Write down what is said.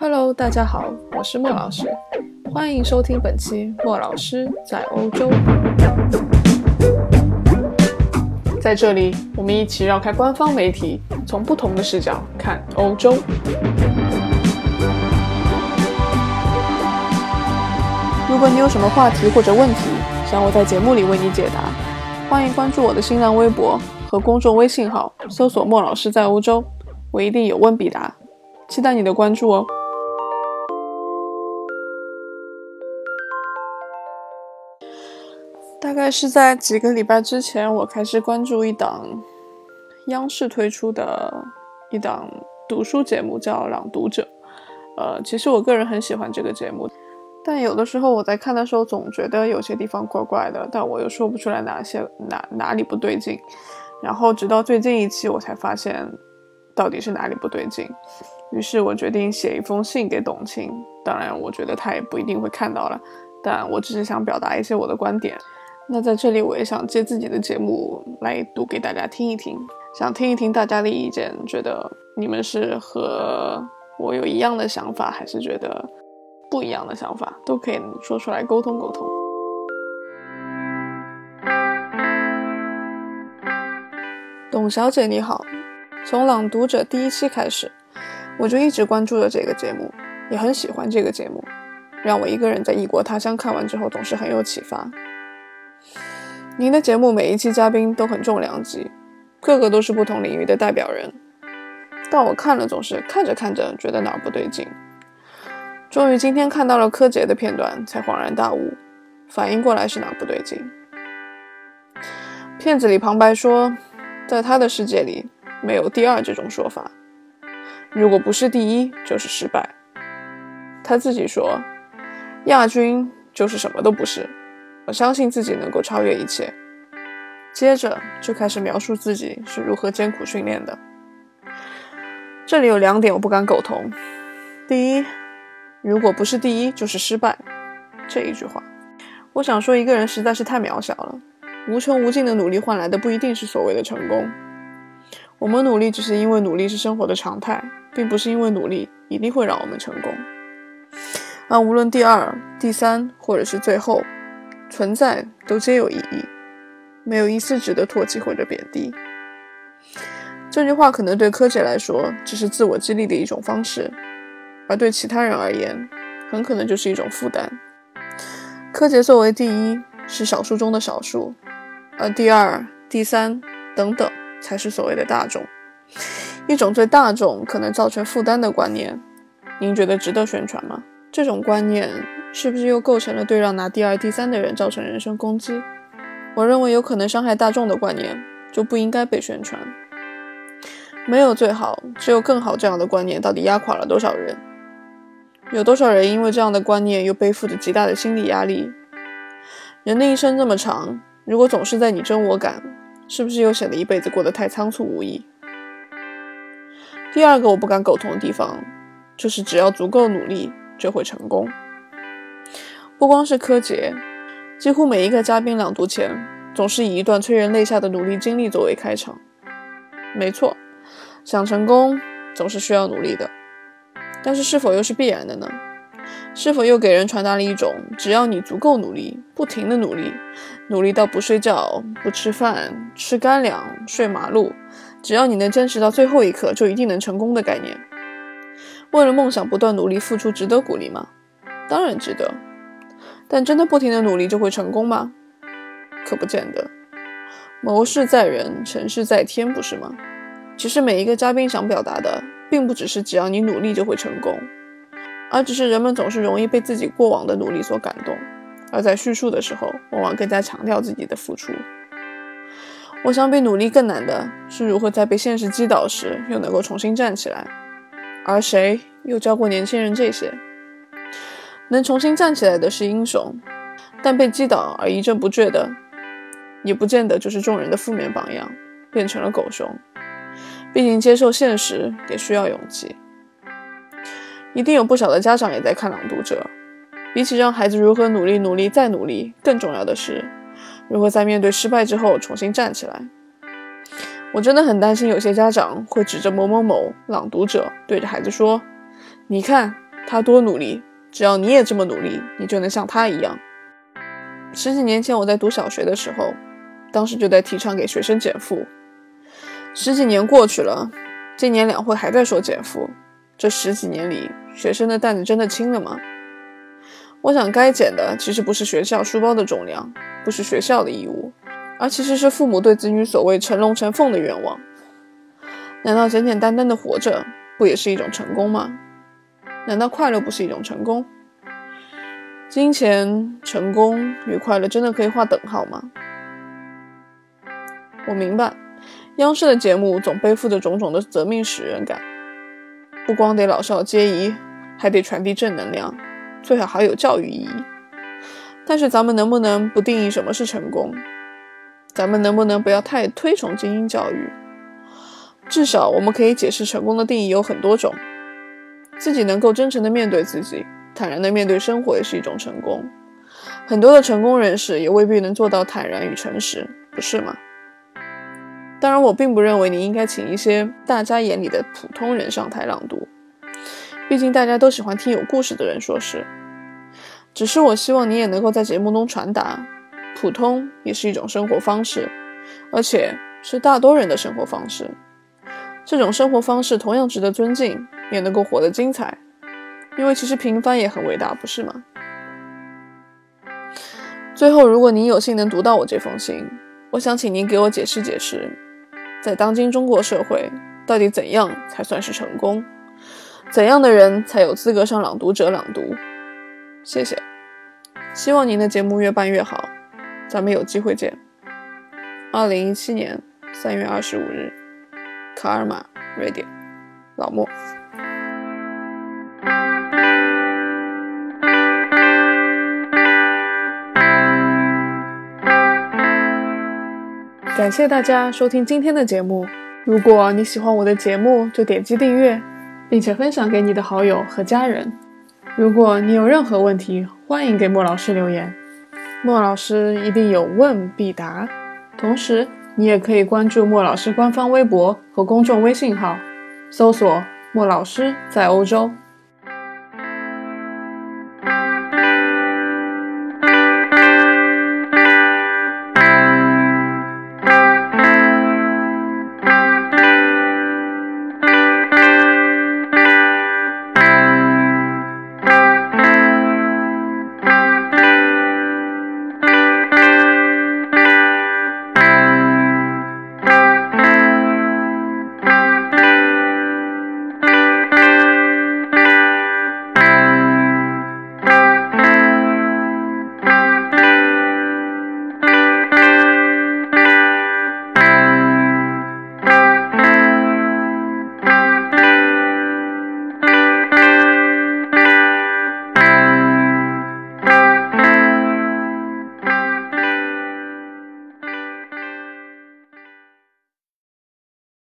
Hello，大家好，我是莫老师，欢迎收听本期莫老师在欧洲。在这里，我们一起绕开官方媒体，从不同的视角看欧洲。如果你有什么话题或者问题，想我在节目里为你解答，欢迎关注我的新浪微博和公众微信号，搜索“莫老师在欧洲”，我一定有问必答，期待你的关注哦。大概是在几个礼拜之前，我开始关注一档央视推出的一档读书节目，叫《朗读者》。呃，其实我个人很喜欢这个节目，但有的时候我在看的时候，总觉得有些地方怪怪的，但我又说不出来哪些哪哪里不对劲。然后直到最近一期，我才发现到底是哪里不对劲。于是我决定写一封信给董卿，当然，我觉得他也不一定会看到了，但我只是想表达一些我的观点。那在这里，我也想借自己的节目来读给大家听一听，想听一听大家的意见，觉得你们是和我有一样的想法，还是觉得不一样的想法，都可以说出来沟通沟通。董小姐你好，从《朗读者》第一期开始，我就一直关注着这个节目，也很喜欢这个节目，让我一个人在异国他乡看完之后，总是很有启发。您的节目每一期嘉宾都很重量级，个个都是不同领域的代表人，但我看了总是看着看着觉得哪儿不对劲。终于今天看到了柯洁的片段，才恍然大悟，反应过来是哪儿不对劲。片子里旁白说，在他的世界里没有第二这种说法，如果不是第一就是失败。他自己说，亚军就是什么都不是。我相信自己能够超越一切。接着就开始描述自己是如何艰苦训练的。这里有两点我不敢苟同。第一，如果不是第一就是失败，这一句话，我想说一个人实在是太渺小了。无穷无尽的努力换来的不一定是所谓的成功。我们努力只是因为努力是生活的常态，并不是因为努力一定会让我们成功。而无论第二、第三，或者是最后。存在都皆有意义，没有一丝值得唾弃或者贬低。这句话可能对柯洁来说只是自我激励的一种方式，而对其他人而言，很可能就是一种负担。柯洁作为第一是少数中的少数，而第二、第三等等才是所谓的大众。一种对大众可能造成负担的观念，您觉得值得宣传吗？这种观念。是不是又构成了对让拿第二、第三的人造成人身攻击？我认为有可能伤害大众的观念就不应该被宣传。没有最好，只有更好。这样的观念到底压垮了多少人？有多少人因为这样的观念又背负着极大的心理压力？人的一生这么长，如果总是在你争我赶，是不是又显得一辈子过得太仓促无益？第二个我不敢苟同的地方，就是只要足够努力就会成功。不光是柯洁，几乎每一个嘉宾朗读前，总是以一段催人泪下的努力经历作为开场。没错，想成功总是需要努力的，但是是否又是必然的呢？是否又给人传达了一种只要你足够努力，不停的努力，努力到不睡觉、不吃饭、吃干粮、睡马路，只要你能坚持到最后一刻，就一定能成功的概念？为了梦想不断努力付出，值得鼓励吗？当然值得。但真的不停的努力就会成功吗？可不见得。谋事在人，成事在天，不是吗？其实每一个嘉宾想表达的，并不只是只要你努力就会成功，而只是人们总是容易被自己过往的努力所感动，而在叙述的时候，往往更加强调自己的付出。我想比努力更难的是如何在被现实击倒时，又能够重新站起来。而谁又教过年轻人这些？能重新站起来的是英雄，但被击倒而一蹶不振的，也不见得就是众人的负面榜样，变成了狗熊。毕竟接受现实也需要勇气。一定有不少的家长也在看《朗读者》，比起让孩子如何努力、努力再努力，更重要的是如何在面对失败之后重新站起来。我真的很担心有些家长会指着某某某《朗读者》对着孩子说：“你看。”他多努力，只要你也这么努力，你就能像他一样。十几年前我在读小学的时候，当时就在提倡给学生减负。十几年过去了，今年两会还在说减负。这十几年里，学生的担子真的轻了吗？我想，该减的其实不是学校书包的重量，不是学校的义务，而其实是父母对子女所谓成龙成凤的愿望。难道简简单单的活着不也是一种成功吗？难道快乐不是一种成功？金钱、成功与快乐真的可以划等号吗？我明白，央视的节目总背负着种种的责命使人感。不光得老少皆宜，还得传递正能量，最好还有教育意义。但是咱们能不能不定义什么是成功？咱们能不能不要太推崇精英教育？至少我们可以解释成功的定义有很多种。自己能够真诚的面对自己，坦然的面对生活也是一种成功。很多的成功人士也未必能做到坦然与诚实，不是吗？当然，我并不认为你应该请一些大家眼里的普通人上台朗读，毕竟大家都喜欢听有故事的人说事。只是我希望你也能够在节目中传达，普通也是一种生活方式，而且是大多人的生活方式。这种生活方式同样值得尊敬，也能够活得精彩。因为其实平凡也很伟大，不是吗？最后，如果您有幸能读到我这封信，我想请您给我解释解释。在当今中国社会，到底怎样才算是成功？怎样的人才有资格上朗读者朗读？谢谢，希望您的节目越办越好，咱们有机会见。二零一七年三月二十五日，卡尔玛，瑞典，老莫。感谢大家收听今天的节目。如果你喜欢我的节目，就点击订阅，并且分享给你的好友和家人。如果你有任何问题，欢迎给莫老师留言，莫老师一定有问必答。同时，你也可以关注莫老师官方微博和公众微信号，搜索“莫老师在欧洲”。